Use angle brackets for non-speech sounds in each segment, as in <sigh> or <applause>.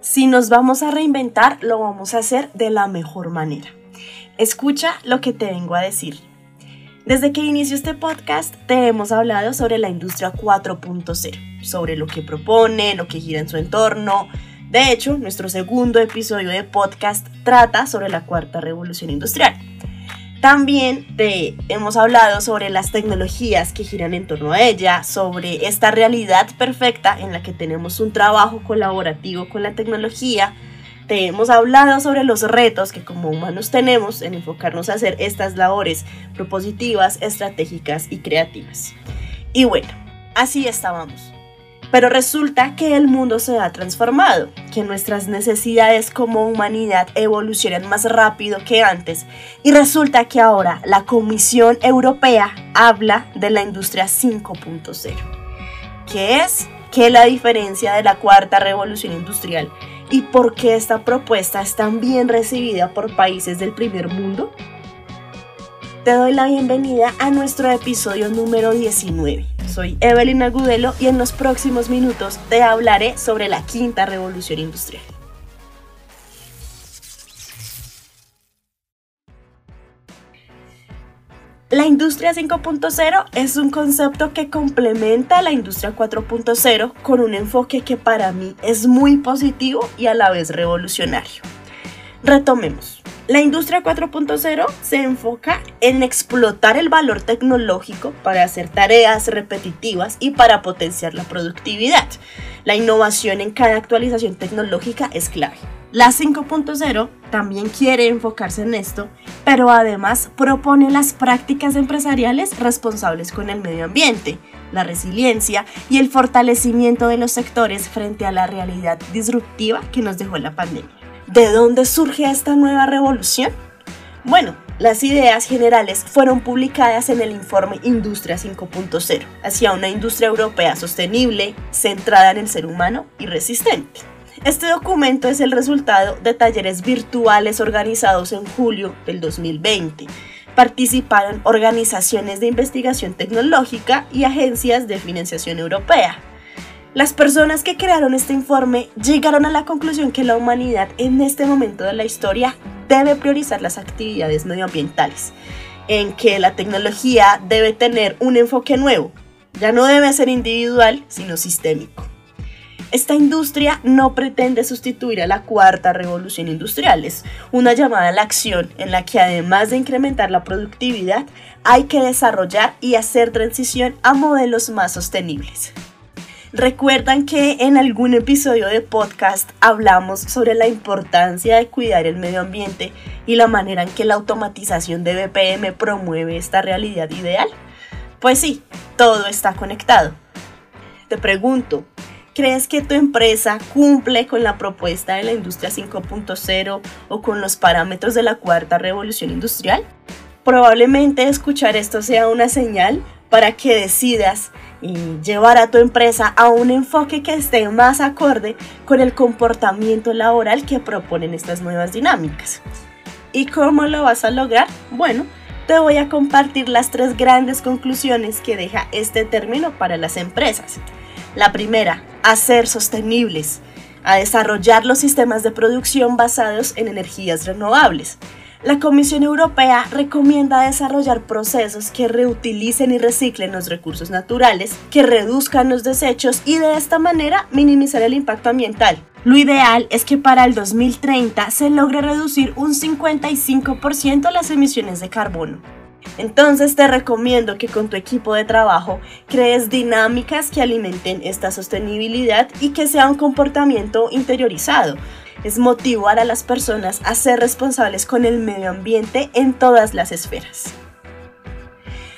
Si nos vamos a reinventar, lo vamos a hacer de la mejor manera. Escucha lo que te vengo a decir. Desde que inició este podcast te hemos hablado sobre la industria 4.0, sobre lo que propone, lo que gira en su entorno. De hecho, nuestro segundo episodio de podcast trata sobre la cuarta revolución industrial. También te hemos hablado sobre las tecnologías que giran en torno a ella, sobre esta realidad perfecta en la que tenemos un trabajo colaborativo con la tecnología. Te hemos hablado sobre los retos que como humanos tenemos en enfocarnos a hacer estas labores propositivas, estratégicas y creativas. Y bueno, así estábamos pero resulta que el mundo se ha transformado, que nuestras necesidades como humanidad evolucionan más rápido que antes y resulta que ahora la Comisión Europea habla de la industria 5.0. ¿Qué es? ¿Qué es la diferencia de la cuarta revolución industrial? ¿Y por qué esta propuesta es tan bien recibida por países del primer mundo? Te doy la bienvenida a nuestro episodio número 19 soy Evelyn Agudelo y en los próximos minutos te hablaré sobre la quinta revolución industrial. La industria 5.0 es un concepto que complementa la industria 4.0 con un enfoque que para mí es muy positivo y a la vez revolucionario. Retomemos. La industria 4.0 se enfoca en explotar el valor tecnológico para hacer tareas repetitivas y para potenciar la productividad. La innovación en cada actualización tecnológica es clave. La 5.0 también quiere enfocarse en esto, pero además propone las prácticas empresariales responsables con el medio ambiente, la resiliencia y el fortalecimiento de los sectores frente a la realidad disruptiva que nos dejó la pandemia. ¿De dónde surge esta nueva revolución? Bueno, las ideas generales fueron publicadas en el informe Industria 5.0, hacia una industria europea sostenible, centrada en el ser humano y resistente. Este documento es el resultado de talleres virtuales organizados en julio del 2020. Participaron organizaciones de investigación tecnológica y agencias de financiación europea. Las personas que crearon este informe llegaron a la conclusión que la humanidad en este momento de la historia debe priorizar las actividades medioambientales, en que la tecnología debe tener un enfoque nuevo, ya no debe ser individual, sino sistémico. Esta industria no pretende sustituir a la cuarta revolución industrial, es una llamada a la acción en la que además de incrementar la productividad, hay que desarrollar y hacer transición a modelos más sostenibles. Recuerdan que en algún episodio de podcast hablamos sobre la importancia de cuidar el medio ambiente y la manera en que la automatización de BPM promueve esta realidad ideal. Pues sí, todo está conectado. Te pregunto, ¿crees que tu empresa cumple con la propuesta de la industria 5.0 o con los parámetros de la cuarta revolución industrial? Probablemente escuchar esto sea una señal para que decidas y llevar a tu empresa a un enfoque que esté más acorde con el comportamiento laboral que proponen estas nuevas dinámicas. ¿Y cómo lo vas a lograr? Bueno, te voy a compartir las tres grandes conclusiones que deja este término para las empresas. La primera, hacer sostenibles, a desarrollar los sistemas de producción basados en energías renovables. La Comisión Europea recomienda desarrollar procesos que reutilicen y reciclen los recursos naturales, que reduzcan los desechos y de esta manera minimizar el impacto ambiental. Lo ideal es que para el 2030 se logre reducir un 55% las emisiones de carbono. Entonces te recomiendo que con tu equipo de trabajo crees dinámicas que alimenten esta sostenibilidad y que sea un comportamiento interiorizado es motivar a las personas a ser responsables con el medio ambiente en todas las esferas.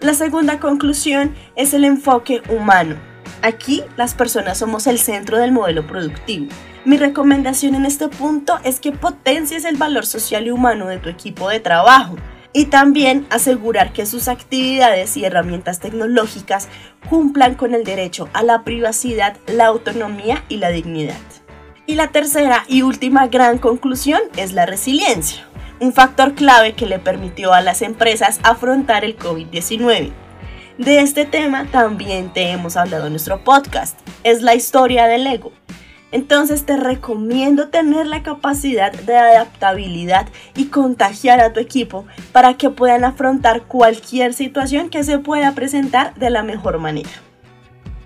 La segunda conclusión es el enfoque humano. Aquí las personas somos el centro del modelo productivo. Mi recomendación en este punto es que potencies el valor social y humano de tu equipo de trabajo y también asegurar que sus actividades y herramientas tecnológicas cumplan con el derecho a la privacidad, la autonomía y la dignidad. Y la tercera y última gran conclusión es la resiliencia, un factor clave que le permitió a las empresas afrontar el COVID-19. De este tema también te hemos hablado en nuestro podcast, es la historia del ego. Entonces te recomiendo tener la capacidad de adaptabilidad y contagiar a tu equipo para que puedan afrontar cualquier situación que se pueda presentar de la mejor manera.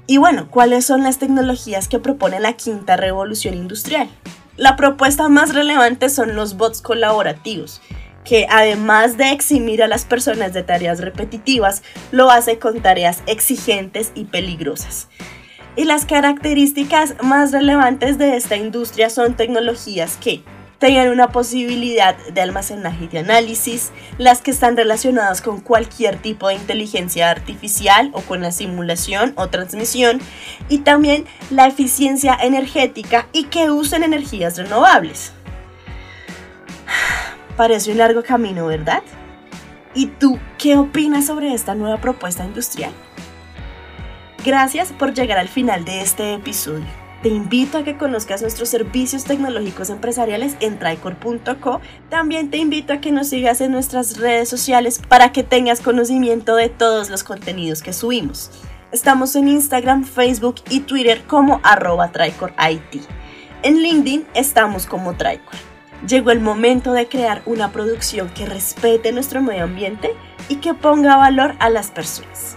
Y bueno, ¿cuáles son las tecnologías que propone la quinta revolución industrial? La propuesta más relevante son los bots colaborativos, que además de eximir a las personas de tareas repetitivas, lo hace con tareas exigentes y peligrosas. Y las características más relevantes de esta industria son tecnologías que tengan una posibilidad de almacenaje y de análisis, las que están relacionadas con cualquier tipo de inteligencia artificial o con la simulación o transmisión, y también la eficiencia energética y que usen energías renovables. <sighs> Parece un largo camino, ¿verdad? ¿Y tú qué opinas sobre esta nueva propuesta industrial? Gracias por llegar al final de este episodio. Te invito a que conozcas nuestros servicios tecnológicos empresariales en tricor.co. También te invito a que nos sigas en nuestras redes sociales para que tengas conocimiento de todos los contenidos que subimos. Estamos en Instagram, Facebook y Twitter como arroba TricorIT. En LinkedIn estamos como Tricor. Llegó el momento de crear una producción que respete nuestro medio ambiente y que ponga valor a las personas.